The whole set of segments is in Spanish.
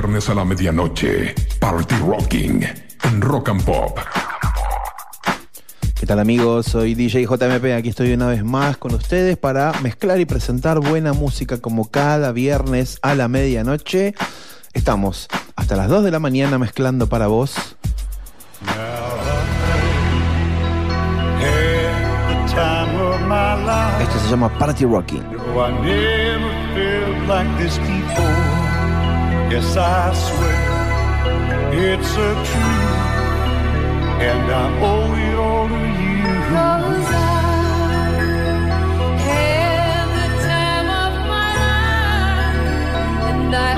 viernes a la medianoche. Party Rocking en Rock and Pop. ¿Qué tal amigos? Soy DJ JMP, aquí estoy una vez más con ustedes para mezclar y presentar buena música como cada viernes a la medianoche. Estamos hasta las 2 de la mañana mezclando para vos. Esto se llama Party Rocking. Yes, I swear it's a truth, and I owe it all to you. Cause I had the time of my life, and I.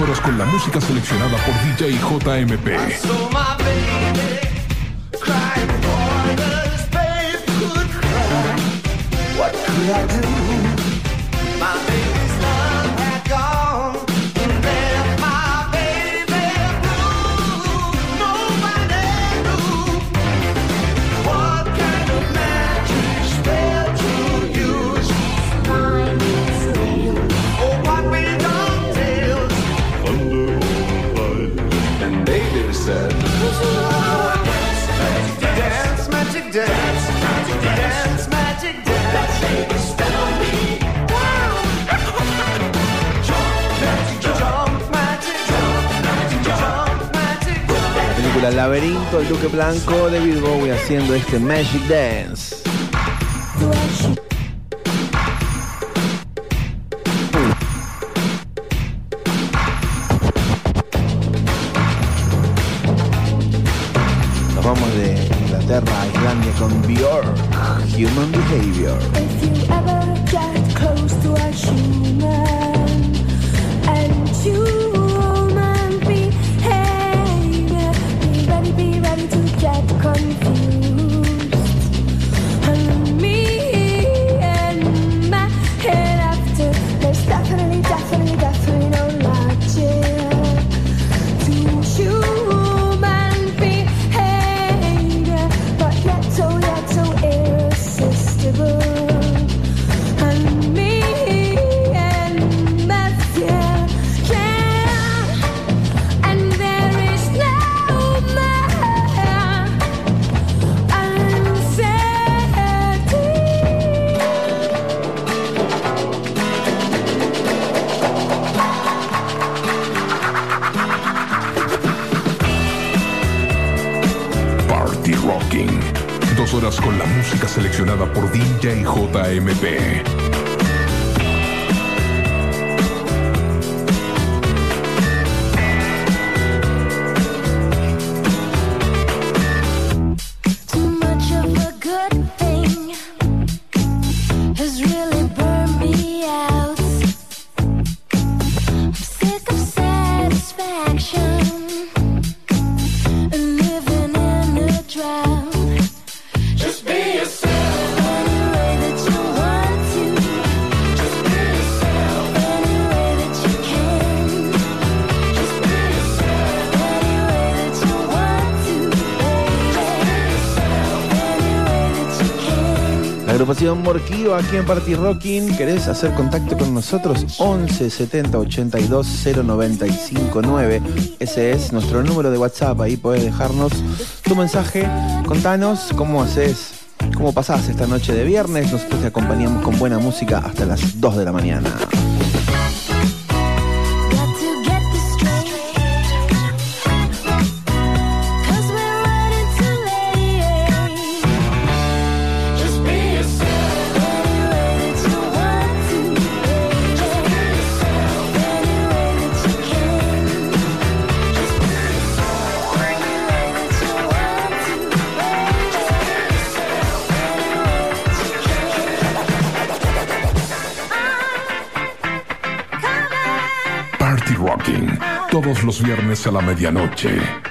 horas con la música seleccionada por DJ JMP. película Laberinto del Duque Blanco, David Bowie haciendo este Magic Dance. Nos vamos de Inglaterra a Islandia con Björk, Human agrupación Morquío aquí en Party Rocking. ¿Querés hacer contacto con nosotros? 11 70 82 095 9. Ese es nuestro número de WhatsApp. Ahí podés dejarnos tu mensaje. Contanos cómo haces, cómo pasás esta noche de viernes. Nosotros te acompañamos con buena música hasta las 2 de la mañana. Viernes a la medianoche.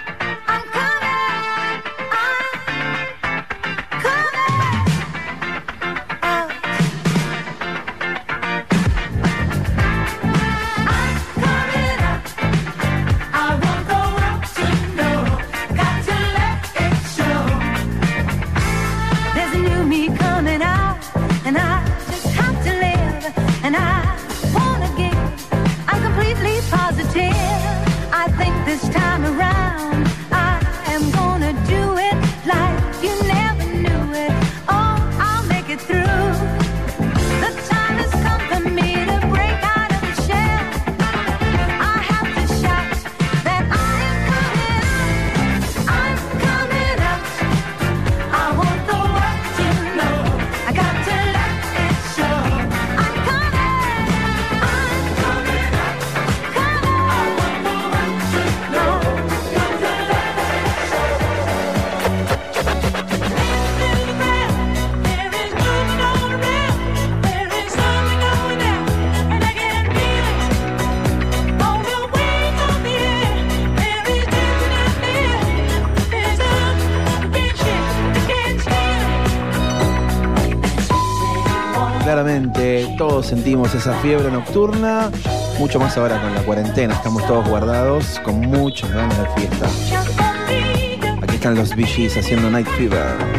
Sentimos esa fiebre nocturna, mucho más ahora con la cuarentena, estamos todos guardados con muchas ganas de fiesta. Aquí están los VGs haciendo Night Fever.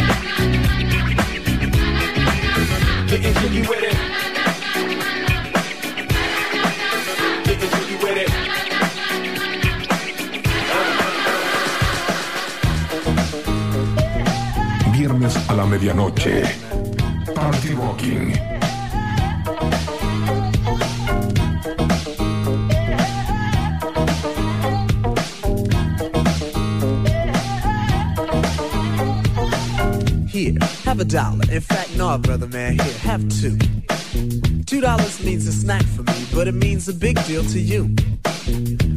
Getting Viernes a la medianoche. Party Walking. A dollar. In fact, no, brother man, here, have two. Two dollars means a snack for me, but it means a big deal to you.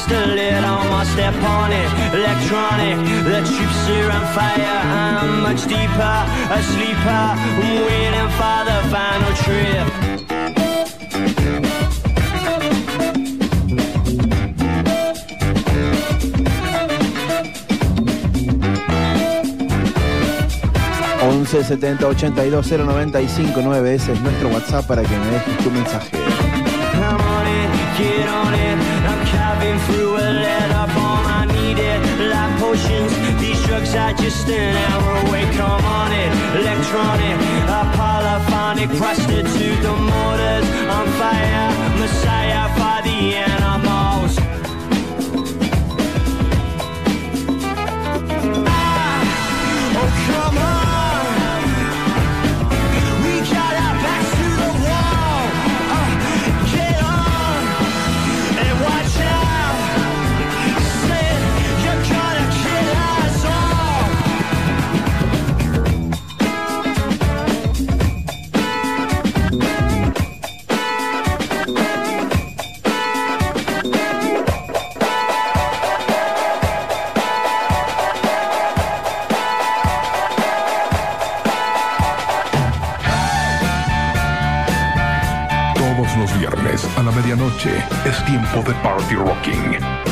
Just a little more step on it. Electronic, the troops are on fire. I'm much deeper, a sleeper. I'm waiting for the final trip. once 70 82 095 9 ese es nuestro WhatsApp para que me dejes tu mensaje. Are just an hour away. Come on it, electronic, a polyphonic prostitute. The motors on fire, messiah for the animals. Los viernes a la medianoche es tiempo de Party Rocking.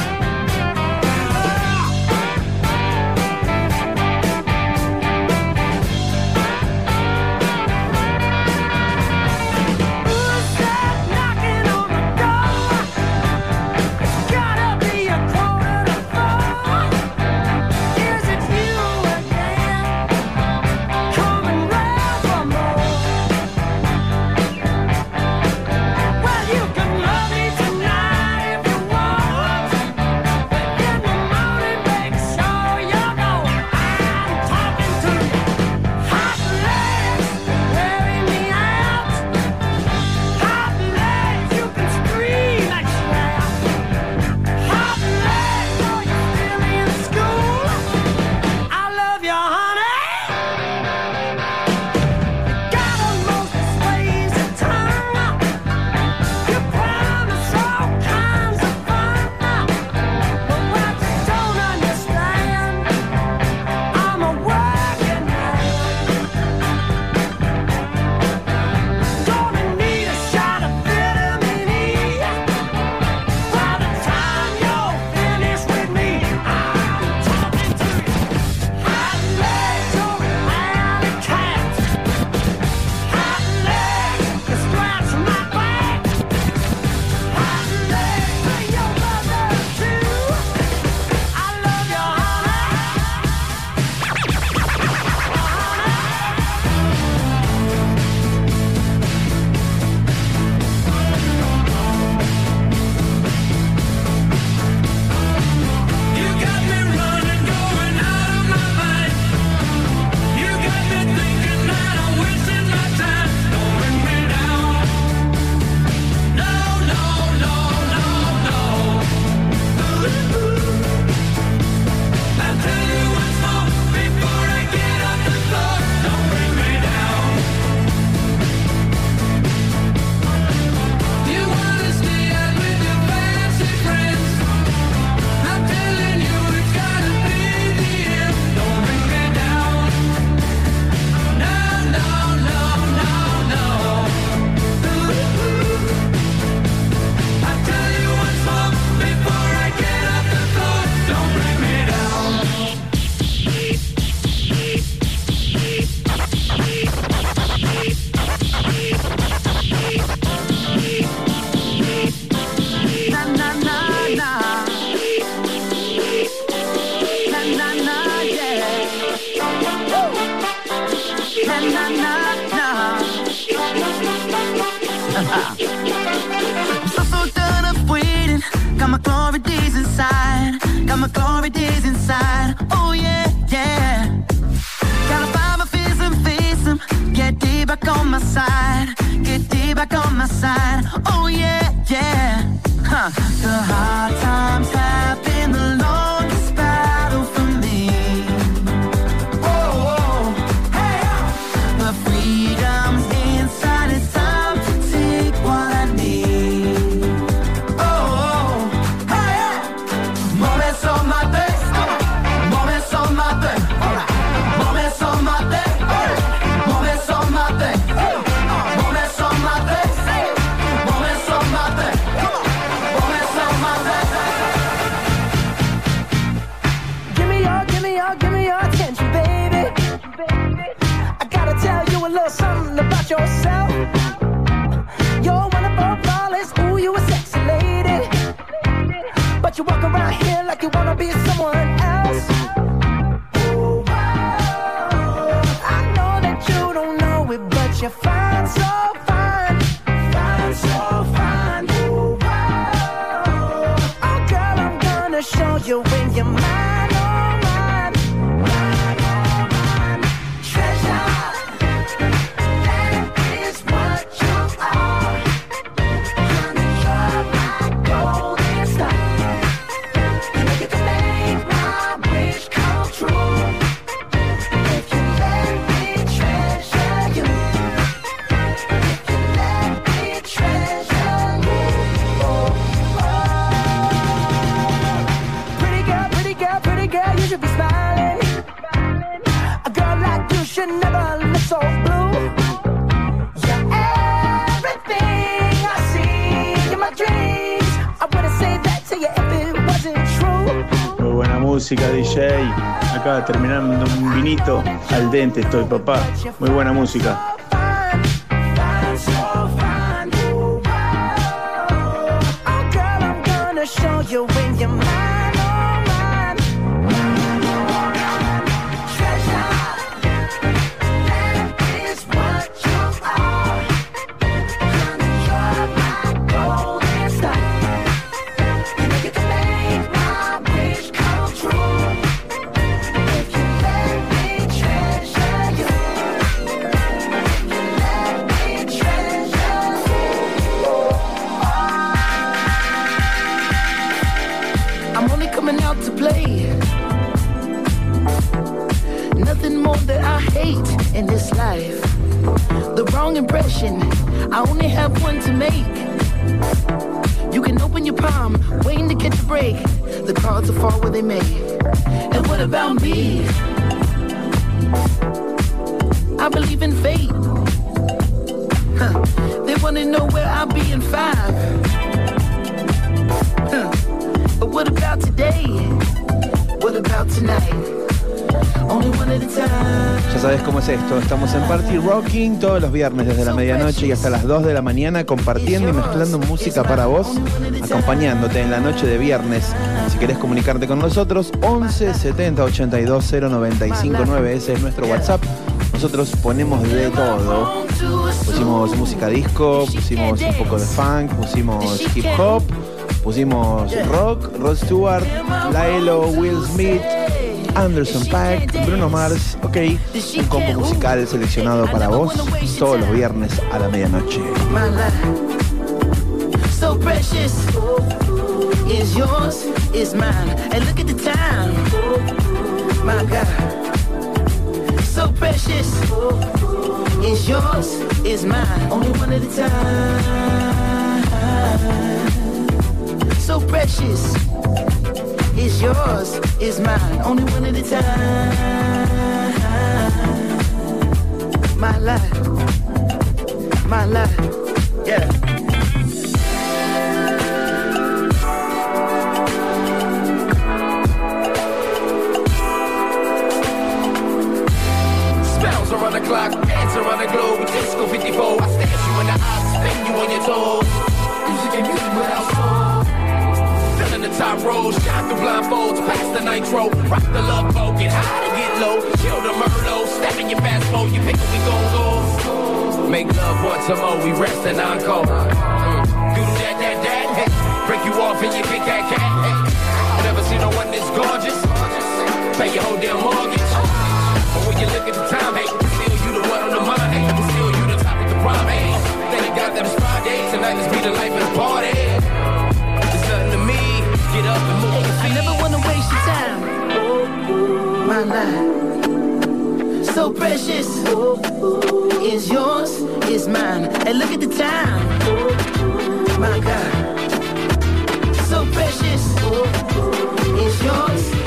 the heart Acá terminando un vinito. Al dente estoy, papá. Muy buena música. todos los viernes desde la medianoche y hasta las 2 de la mañana compartiendo y mezclando música para vos, acompañándote en la noche de viernes. Si querés comunicarte con nosotros, 11 70 82 0959, ese es nuestro WhatsApp. Nosotros ponemos de todo. Pusimos música disco, pusimos un poco de funk, pusimos hip hop, pusimos rock, Rod Stewart, Laelo, Will Smith. Anderson Pack, Bruno Mars, ok, un combo musical seleccionado para vos todos los viernes a la medianoche. so yours, it's mine, only one at a time. So precious. Is yours, Is mine, only one at a time. My life, my life, yeah. Spells around the clock, dance around the globe, disco 54. I stare you in the eyes, spin you on your toes. Music and music without top rows, shot through blindfolds, past the nitro, rock the love boat, get high to get low, kill the Merlot, step in your fast boat, you pick we gon' go. Make love once more, we rest and I call. Do that, that, that, hey. break you off and you pick that cat. Hey. Never seen no one this gorgeous, pay your whole damn mortgage. But when you look at the time, hey, still you the one on the mind, hey, still you the top of the prime, hey. Then it got them Friday, tonight let's be the life of the party get up and move your I never wanna waste your time. My life, so precious, is yours, is mine. Hey, look at the time. My God, so precious, is yours,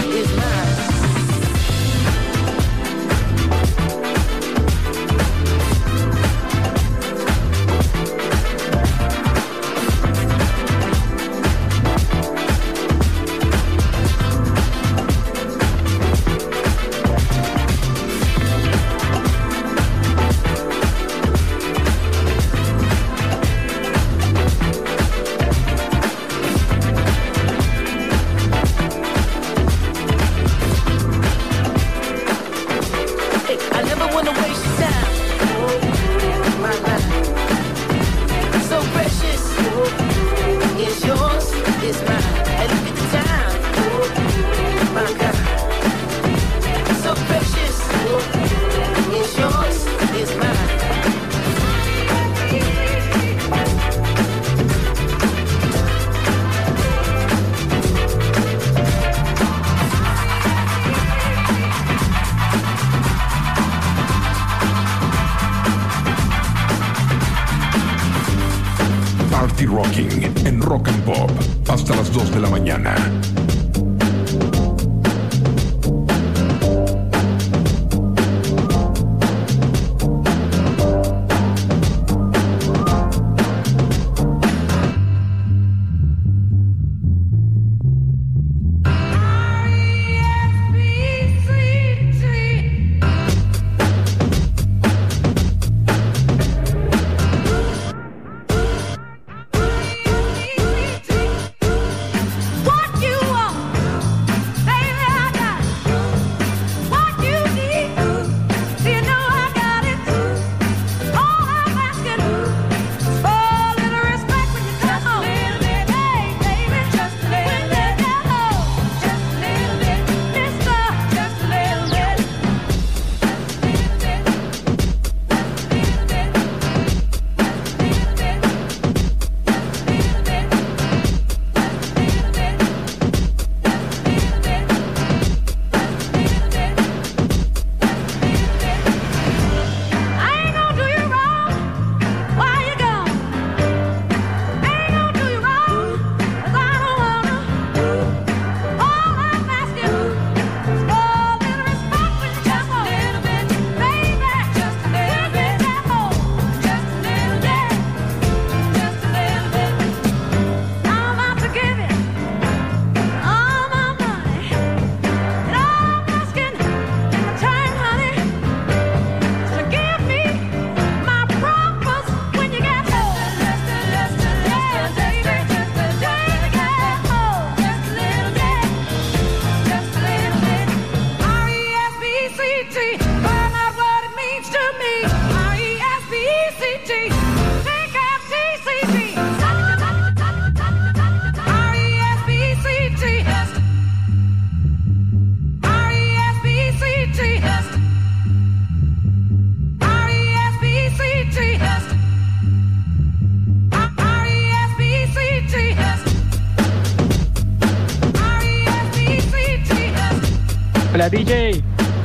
DJ,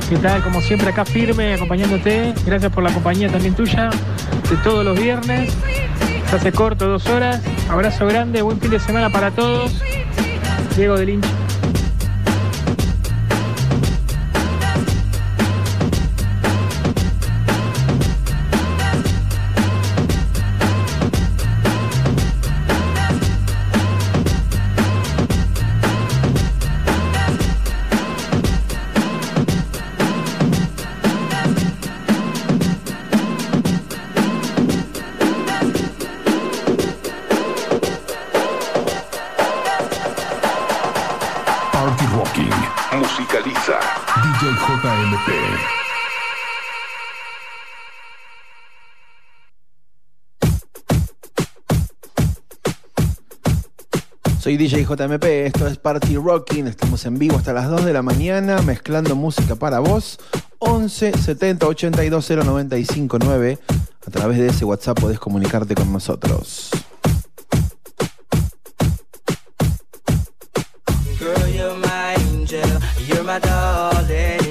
¿qué tal? Como siempre acá firme, acompañándote. Gracias por la compañía también tuya de todos los viernes. Se hace corto, dos horas. Abrazo grande, buen fin de semana para todos. Diego del Hincha. Soy DJ JMP, esto es Party Rocking, estamos en vivo hasta las 2 de la mañana mezclando música para vos. 11 70 82 095 9. A través de ese WhatsApp podés comunicarte con nosotros. Girl, you're my angel. You're my darling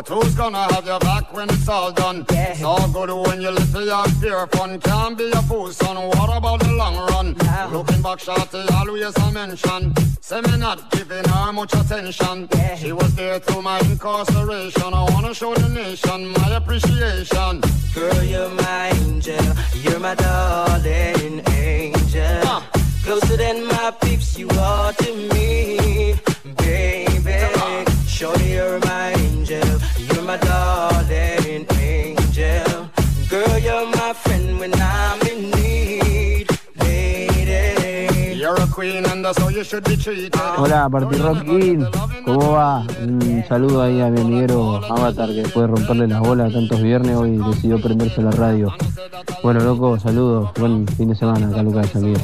But who's gonna have your back when it's all done? It's all good when you're little young, pure fun. Can't be a fool, son. What about the long run? Looking back, shorty, always a mention. Say me not giving her much attention. She was there through my incarceration. I wanna show the nation my appreciation. Girl, you're my angel. You're my darling angel. Closer than my peeps, you are to me, baby. Surely you're my Hola, Party Rockin, ¿cómo va? Un saludo ahí a mi amiguero Avatar que después de romperle las bolas tantos viernes hoy decidió prenderse la radio. Bueno, loco, saludos. Buen fin de semana acá, Lucas, amigo.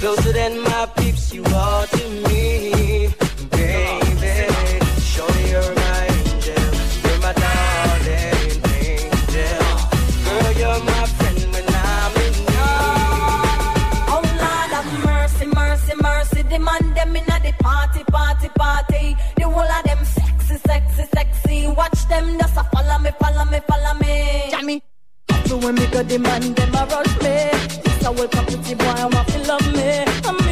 Closer than my peeps, you are me. Party, party. The whole of them sexy, sexy, sexy. Watch them just a follow me, follow me, follow me. Jammy. So when me go the man them a rush me. It's a welcome pretty boy, I want to love me. I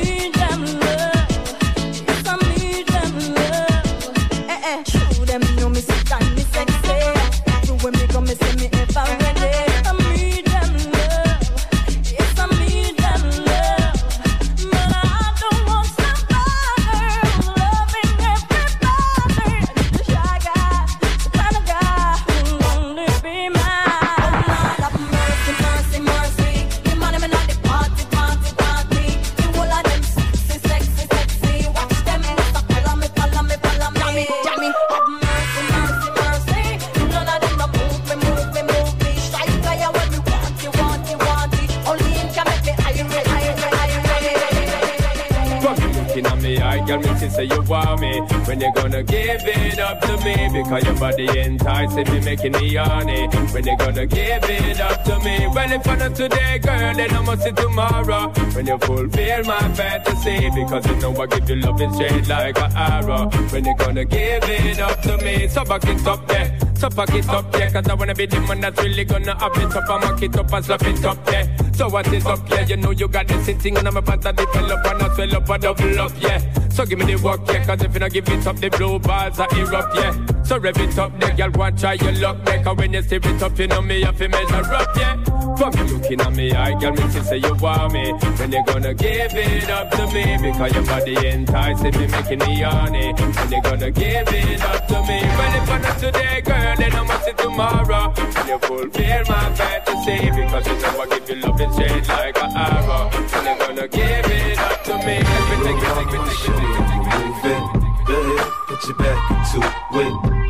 girl, me see say you want me. When you gonna give it up to me? Because your body enticing me, making me horny. When you gonna give it up to me? Well, if I not today, girl, then I must see tomorrow. When you fulfill my fantasy, because you know I give you love and straight like an arrow. When you gonna give it up to me? So back it up there. So pack it up, yeah, cause I wanna be the man that's really gonna have it up mock it up and slap it up, yeah. So what is up, yeah? You know you got this thing and I'm about to develop and I swell up and double up, yeah. So give me the work, yeah, cause if you not give it up, the blue balls are erupt, yeah. So rev it up, the girl want try your luck. Make when you see it up, you know me have to measure up, yeah. From you looking at me, I girl, me she say you want me. When you gonna give it up to me? Because your body enticing me, making me horny. When you gonna give it up to me? Well, if I not today, girl, then I must see tomorrow. When you fulfill my fantasy, because you know I give you love and shade like an arrow. When you gonna give it up to me? Everything, everything, everything, everything, everything, everything, everything, everything, everything, everything, everything, everything, everything, everything, everything,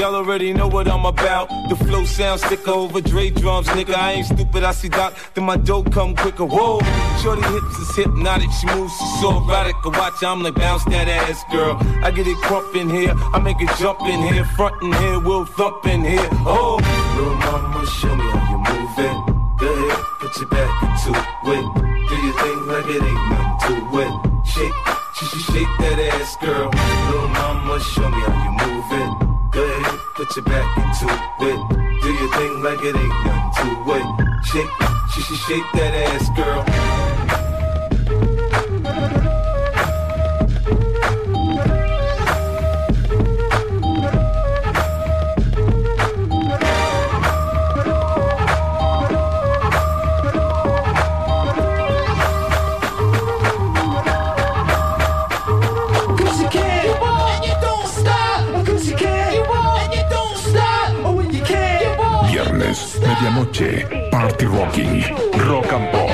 Y'all already know what I'm about. The flow sounds sicker over Dre drums, nigga. I ain't stupid, I see Doc, then my dough come quicker. Whoa, shorty hips is hypnotic, she moves, so erotic. I watch, I'm like bounce that ass, girl. I get it crump in here, I make it jump in here, front in here, we'll thump in here. Oh, little mama, show me how you move it. Go ahead, put your back into it. Do your thing like it ain't nothing to it. Shake, shake, shake, that ass, girl. Little mama, show me how you move it put your back into it. Do your thing like it ain't nothing to it. Shake, she shake that ass, girl. medianoche, Party Rocking, Rock and Pop.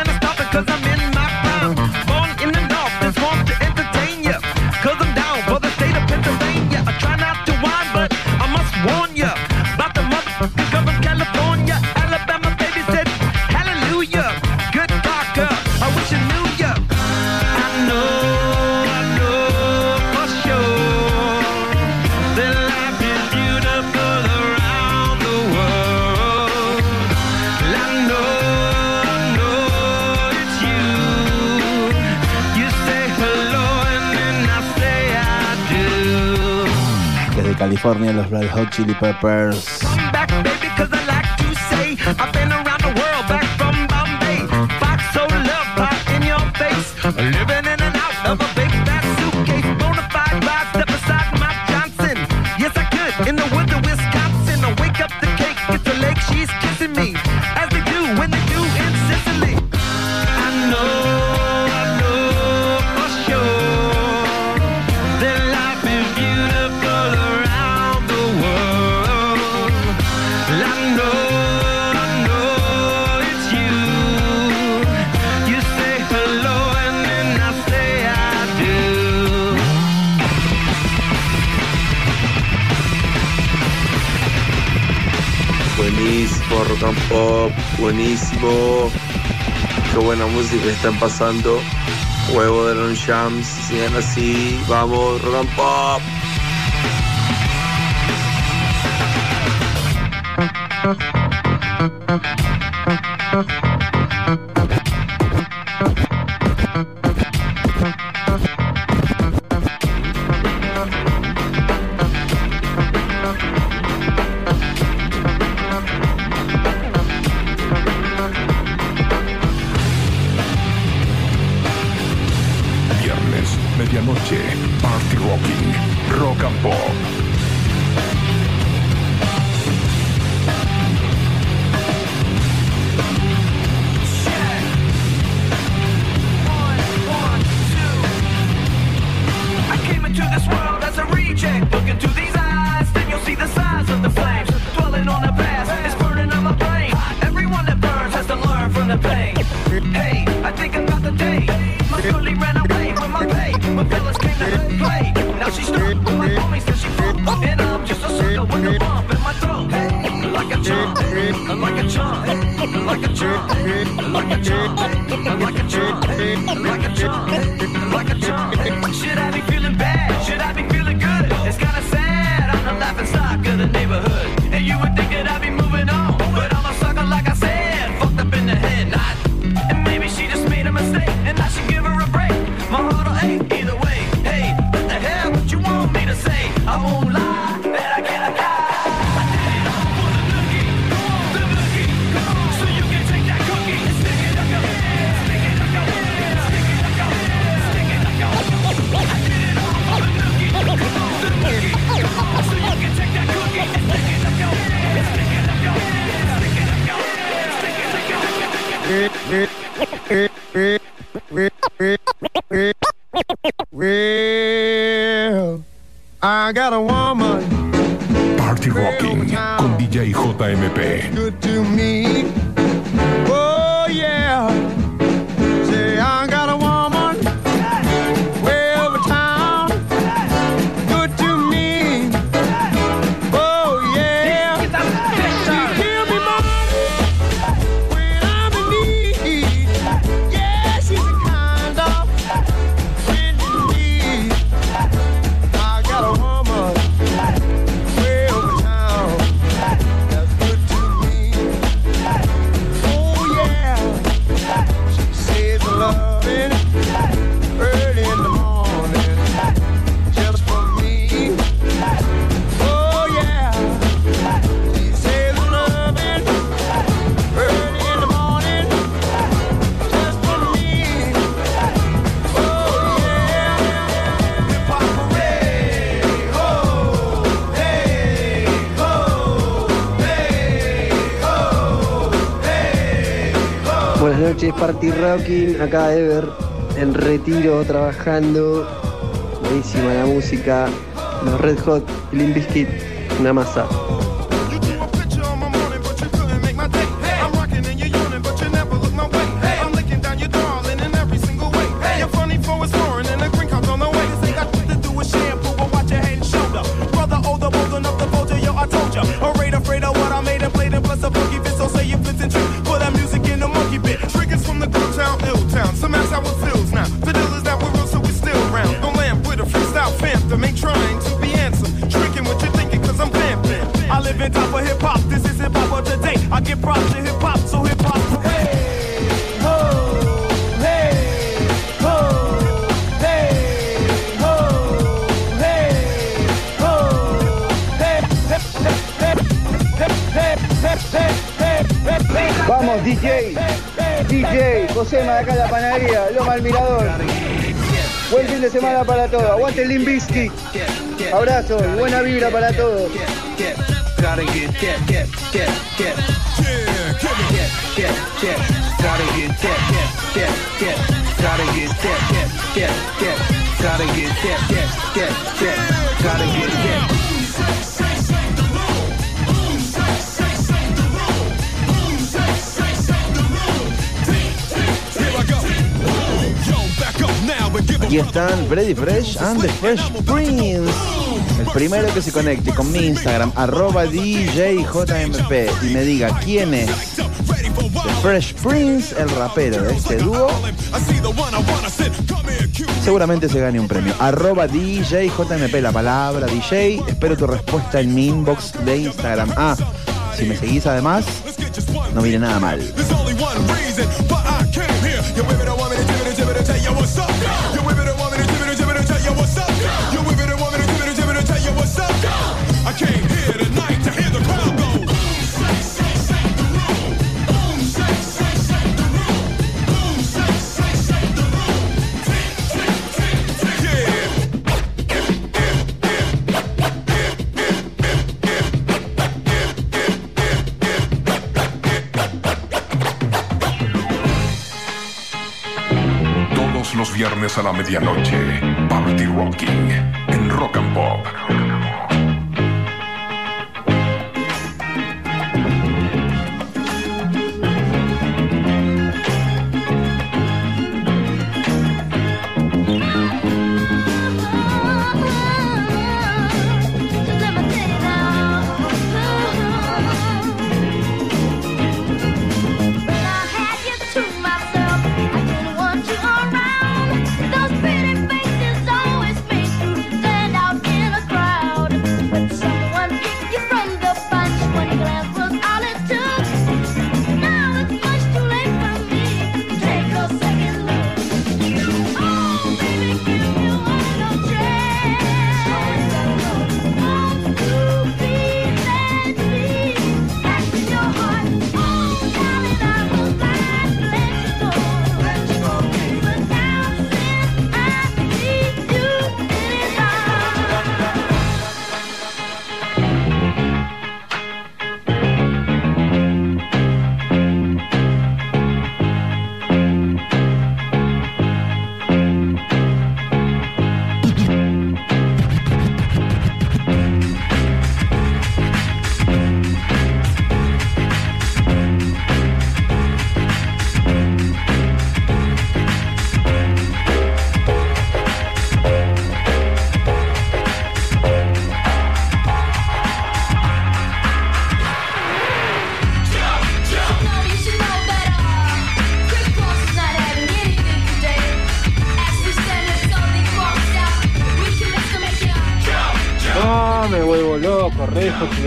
California, los Black Hot Chili Peppers. buenísimo. Qué buena música están pasando. Huevo de Ron Shams, sigan así. Vamos, Rock and Pop. I got a woman. Party Rocking con DJ JMP. Good to me. Party Rocking, acá Ever, en retiro, trabajando. Buenísima la música, los Red Hot, Limp Bizkit, una masa. semana para todos. Aguante el Limbisky. Abrazo y buena vibra para todos. Aquí están Freddy Fresh and the Fresh Prince. El primero que se conecte con mi Instagram, arroba DJJMP, y me diga quién es The Fresh Prince, el rapero de este dúo, seguramente se gane un premio. Arroba DJJMP, la palabra DJ. Espero tu respuesta en mi inbox de Instagram. Ah, si me seguís además, no viene nada mal. viernes a la medianoche, Party Rocking en Rock and Pop.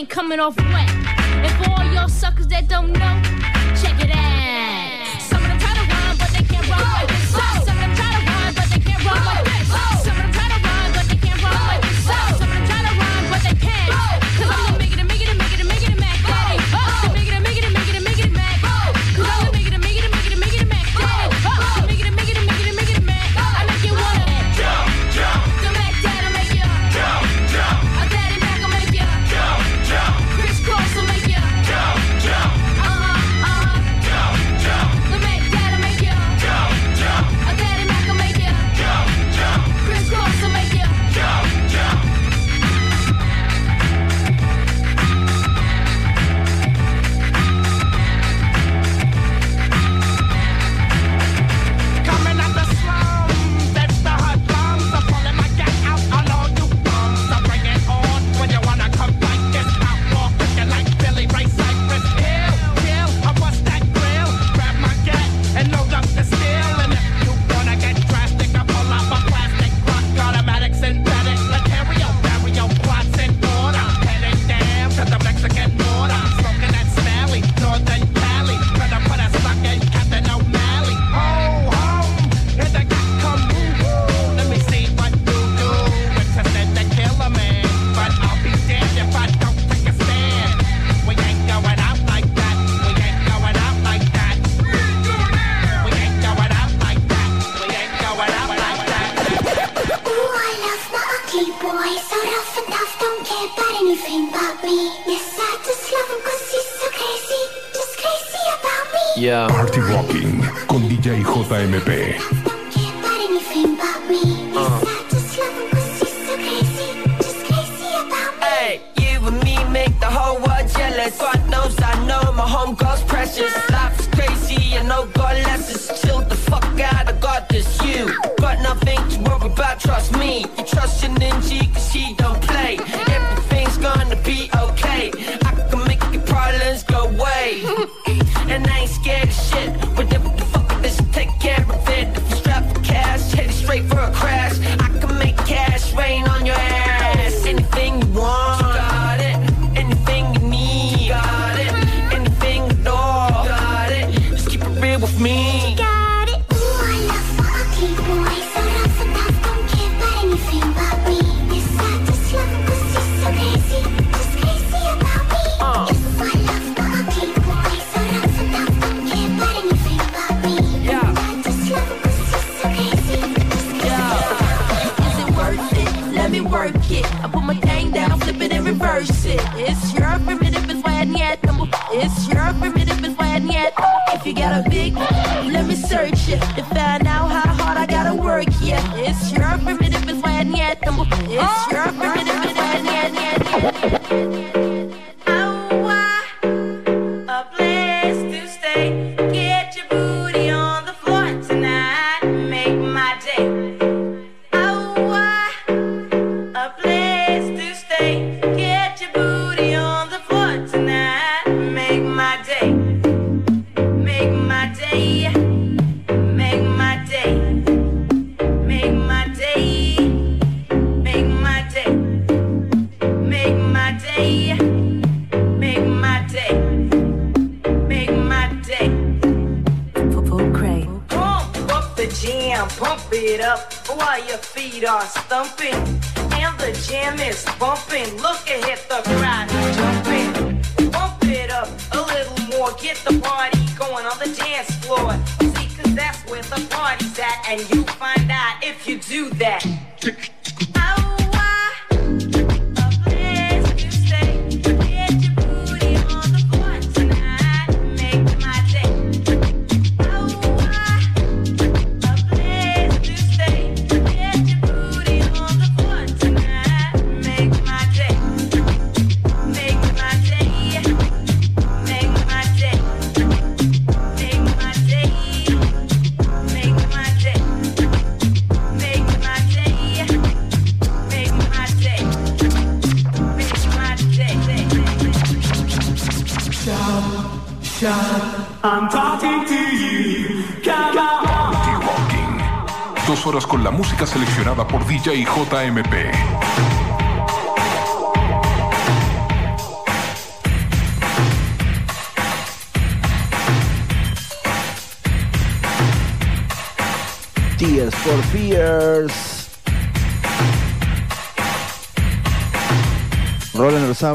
ain't coming off wet. And for all y'all suckers that don't know, check it out. It's your birthday.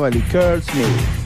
Beverly Curls Music.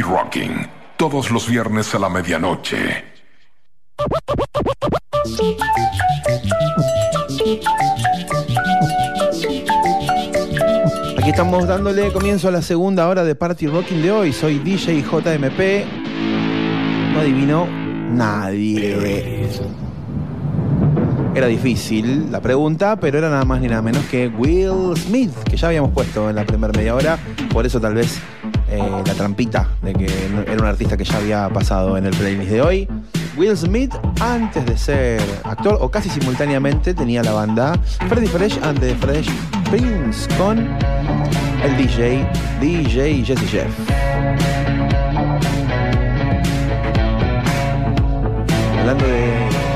Rocking. Todos los viernes a la medianoche. Aquí estamos dándole comienzo a la segunda hora de Party Rocking de hoy. Soy DJ JMP. No adivinó nadie. Era difícil la pregunta, pero era nada más ni nada menos que Will Smith, que ya habíamos puesto en la primera media hora. Por eso tal vez eh, la trampita de que era un artista que ya había pasado en el playlist de hoy. Will Smith, antes de ser actor, o casi simultáneamente, tenía la banda Freddy Fresh and the Fresh Prince con el DJ, DJ Jesse Jeff. Hablando de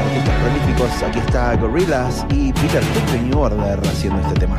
artistas prolíficos, aquí está Gorillaz y Peter Hook de New Order haciendo este tema.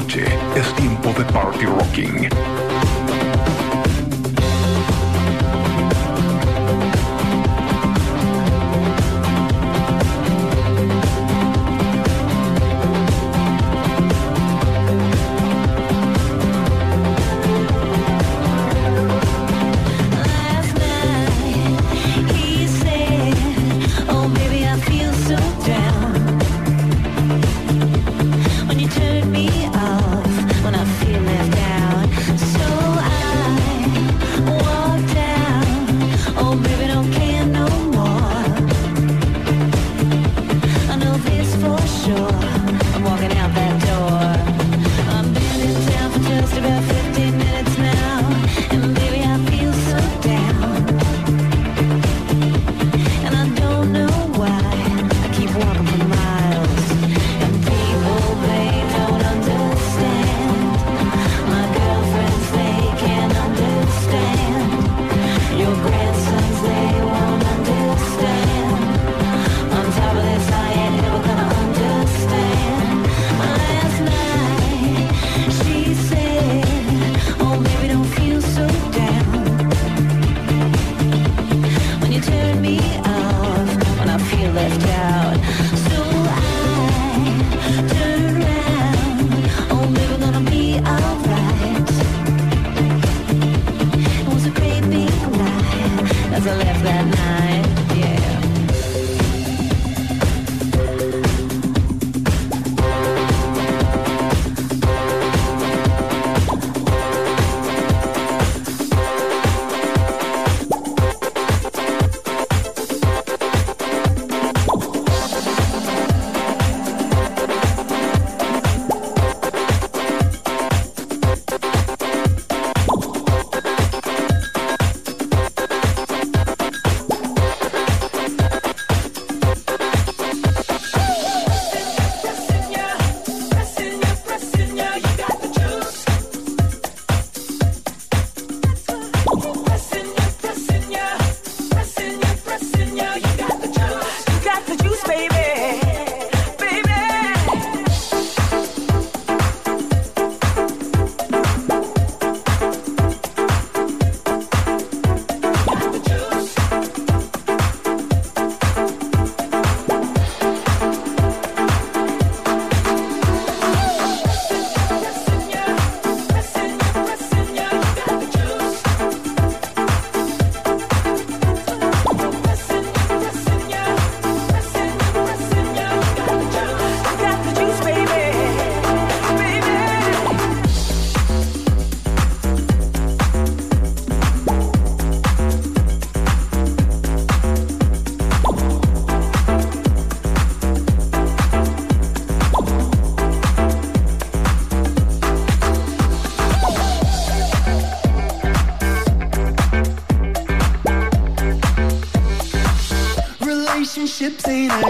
es tiempo de party rocking.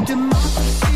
democracy.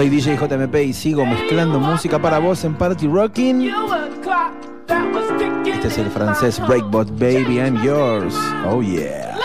Soy DJ JMP y sigo mezclando música para vos en Party Rocking. Este es el francés Breakbot Baby, I'm yours. Oh yeah.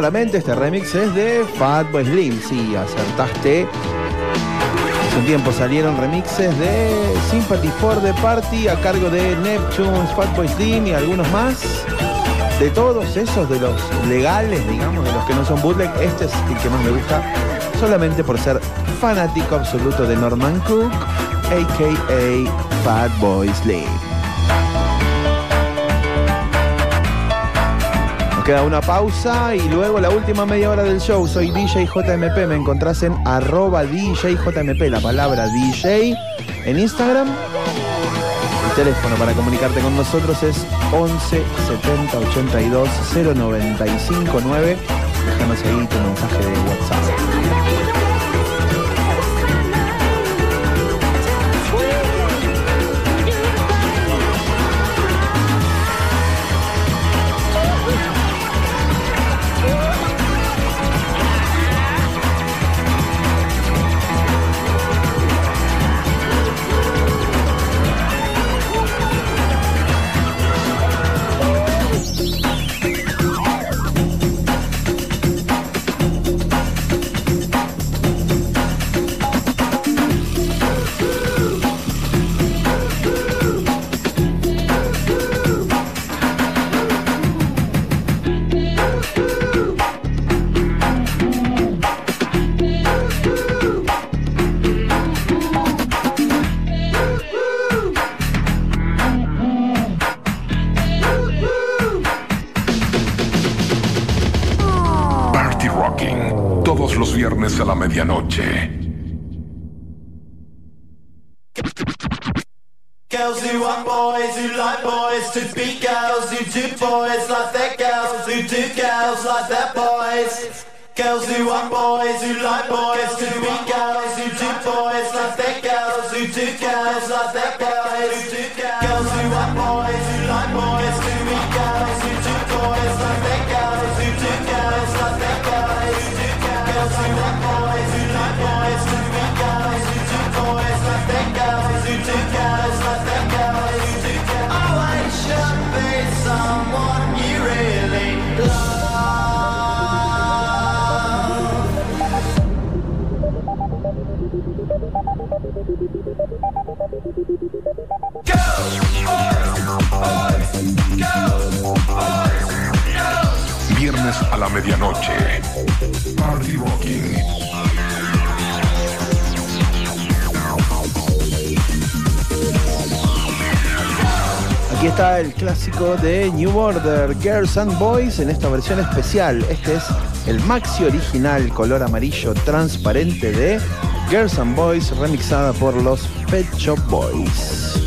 Claramente este remix es de Fatboy Slim, sí, acertaste. Hace un tiempo salieron remixes de Sympathy for the Party a cargo de Neptunes, Fatboy Slim y algunos más. De todos esos, de los legales, digamos, de los que no son bootleg, este es el que más me gusta, solamente por ser fanático absoluto de Norman Cook, a.k.a. Fatboy Slim. Queda una pausa y luego la última media hora del show. Soy DJ JMP. Me encontrás en arroba DJ JMP, la palabra DJ en Instagram. El teléfono para comunicarte con nosotros es 11 70 82 095 9. Déjanos ahí tu mensaje de WhatsApp. Viernes a la medianoche. Party Rocking. Aquí está el clásico de New Order, Girls and Boys, en esta versión especial. Este es el maxi original color amarillo transparente de Girls and Boys, remixada por los Pet Shop Boys.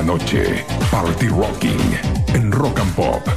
Medianoche. Party Rocking en Rock and Pop.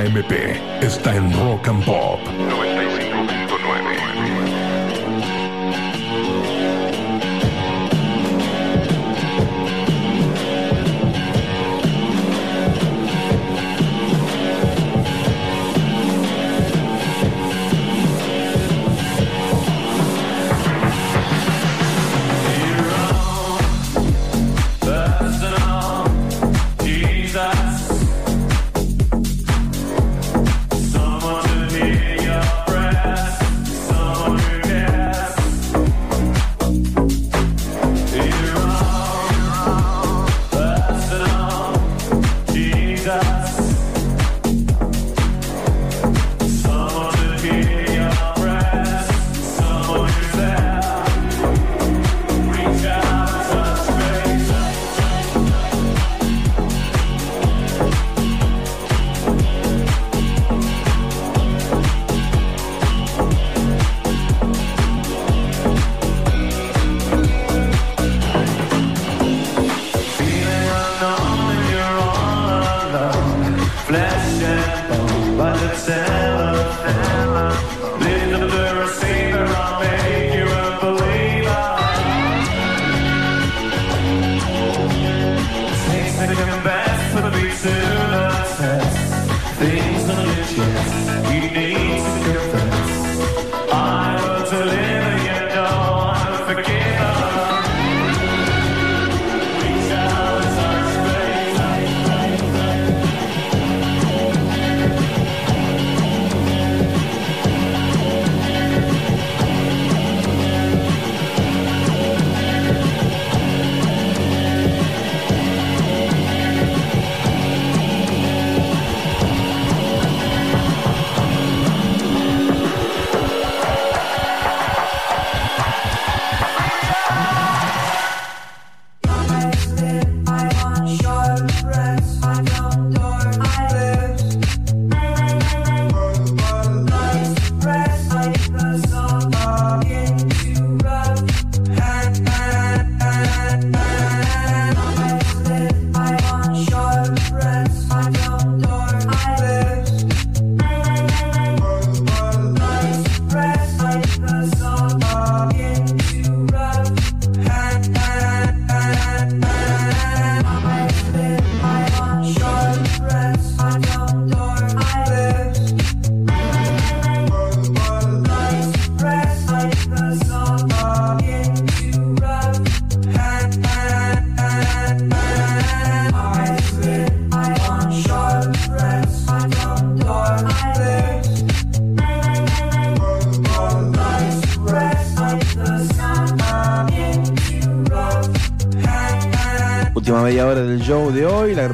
DJ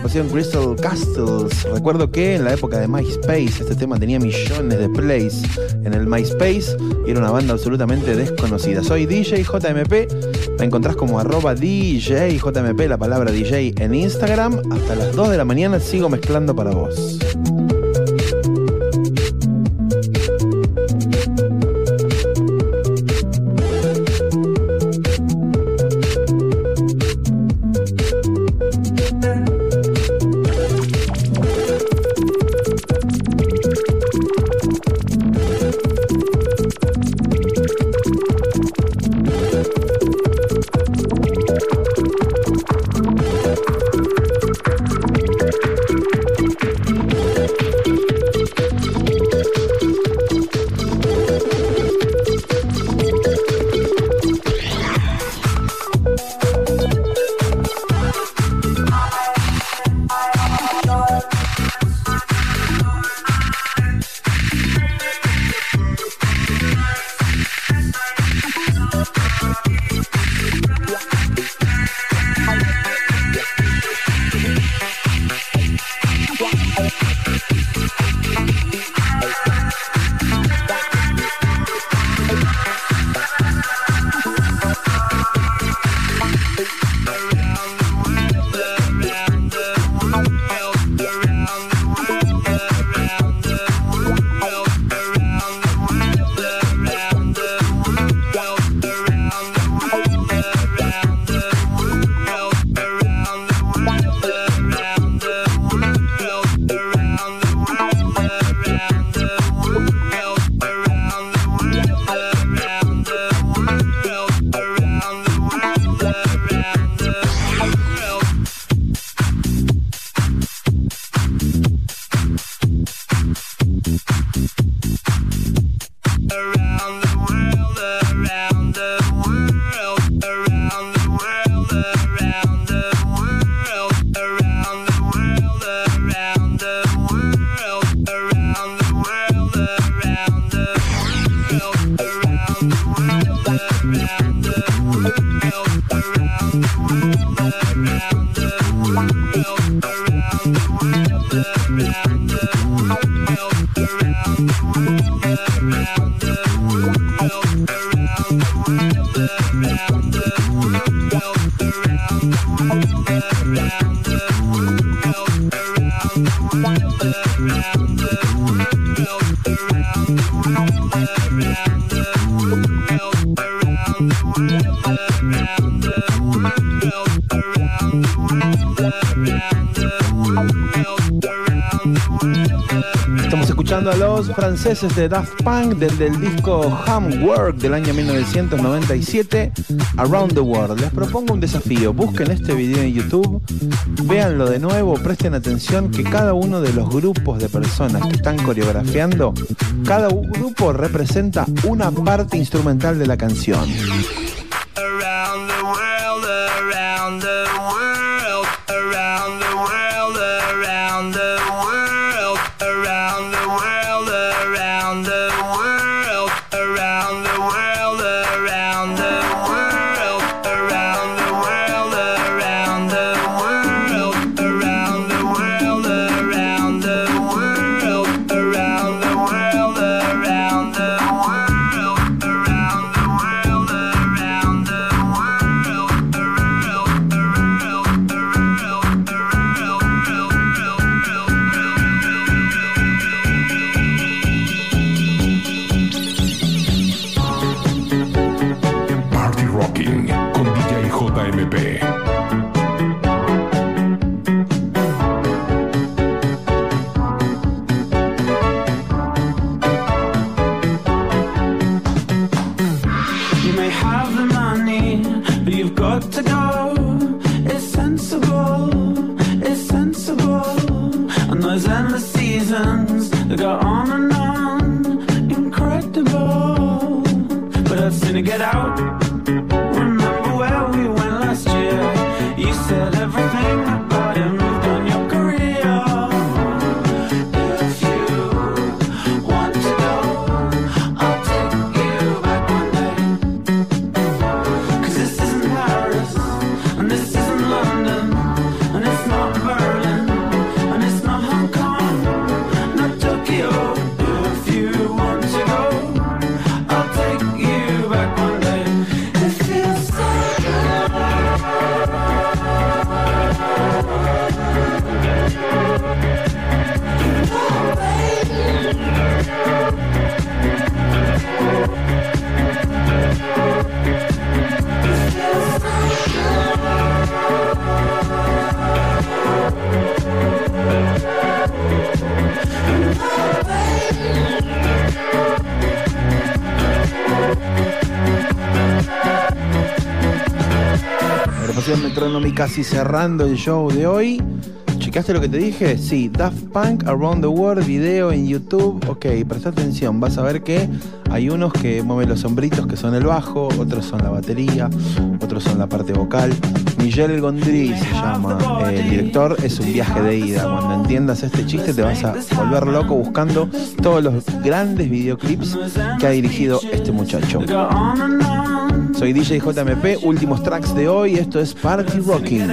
Crystal Castles. Recuerdo que en la época de MySpace este tema tenía millones de plays en el MySpace y era una banda absolutamente desconocida. Soy DJ JMP, me encontrás como arroba DJ JMP, la palabra DJ en Instagram. Hasta las 2 de la mañana sigo mezclando para vos. Franceses de Daft Punk desde el disco Homework del año 1997, Around the World. Les propongo un desafío. Busquen este video en YouTube, véanlo de nuevo, presten atención que cada uno de los grupos de personas que están coreografiando, cada grupo representa una parte instrumental de la canción. Casi cerrando el show de hoy. ¿Checaste lo que te dije? Sí, Daft Punk Around the World, video en YouTube. Ok, presta atención, vas a ver que hay unos que mueven los sombritos que son el bajo, otros son la batería, otros son la parte vocal. Miguel Gondry se llama el director, es un viaje de ida. Cuando entiendas este chiste te vas a volver loco buscando todos los grandes videoclips que ha dirigido este muchacho. Soy DJ JMP, últimos tracks de hoy, esto es Party Rocking.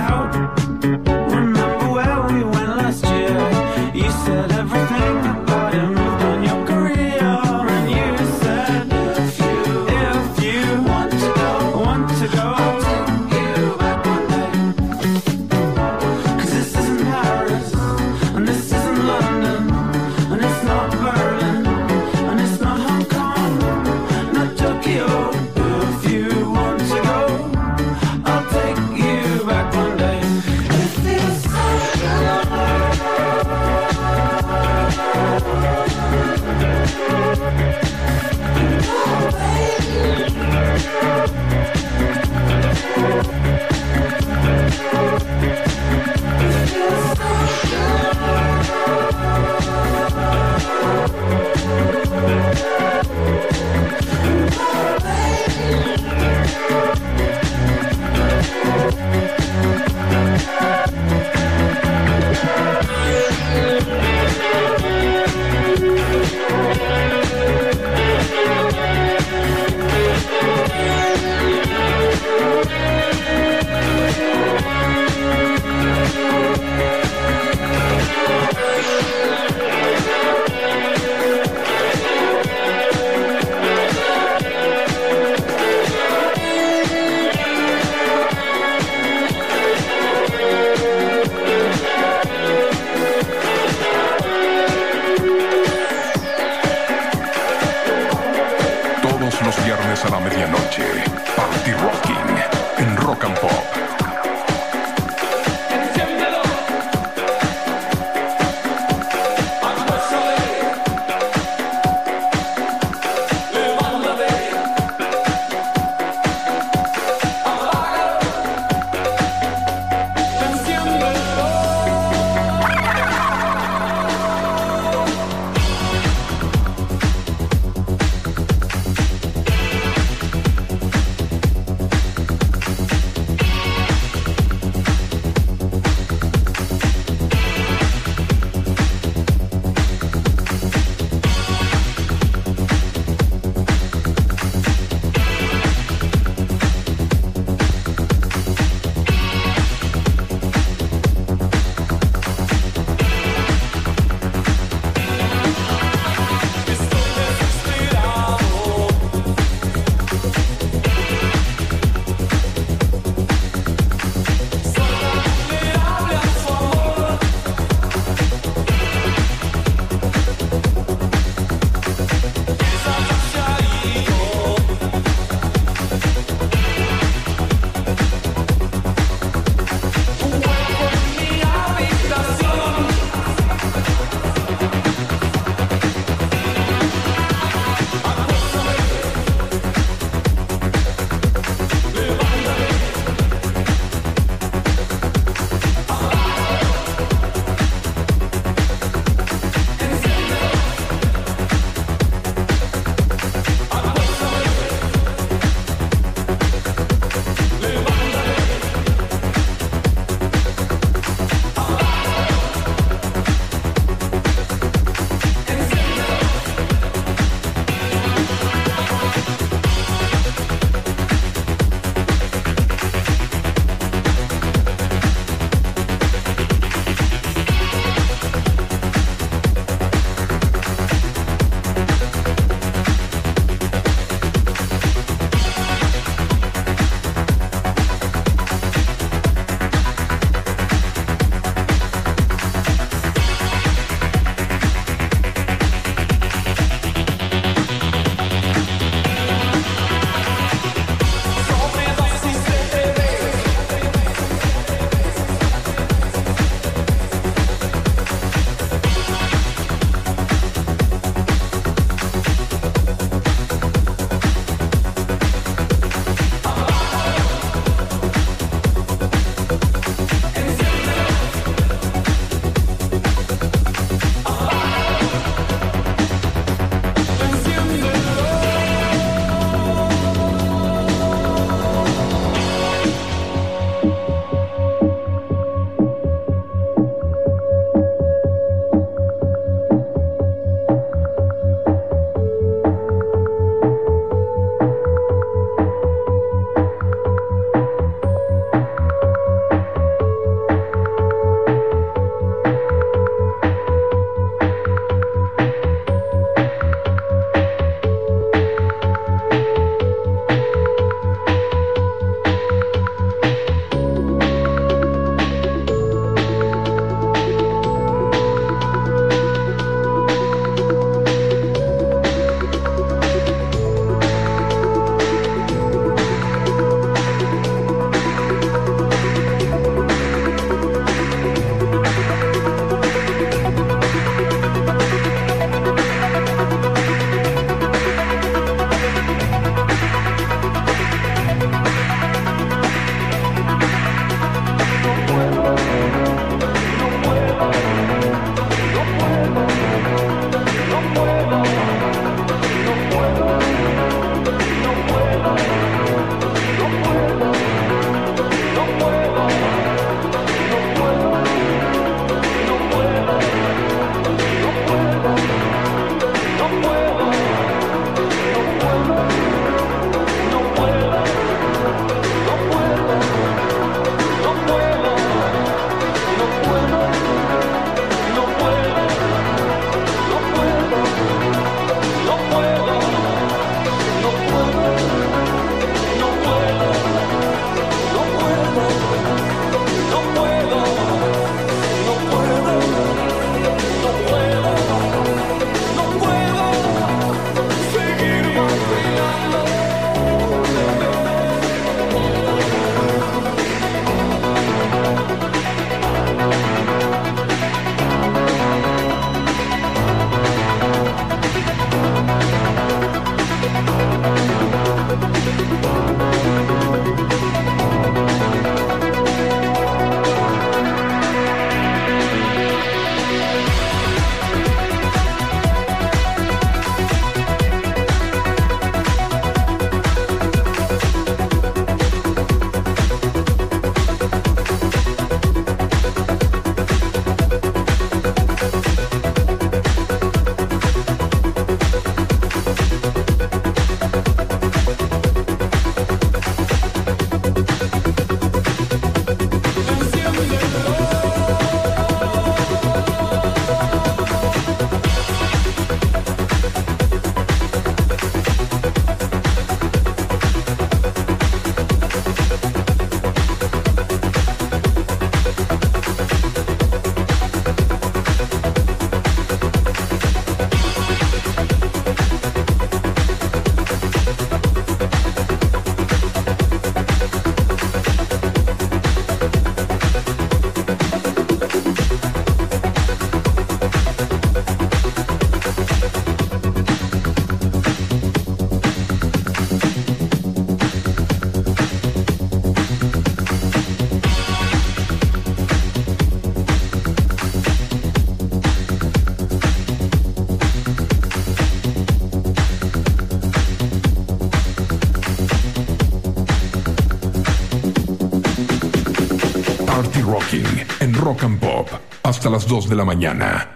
Rock and Pop hasta las 2 de la mañana.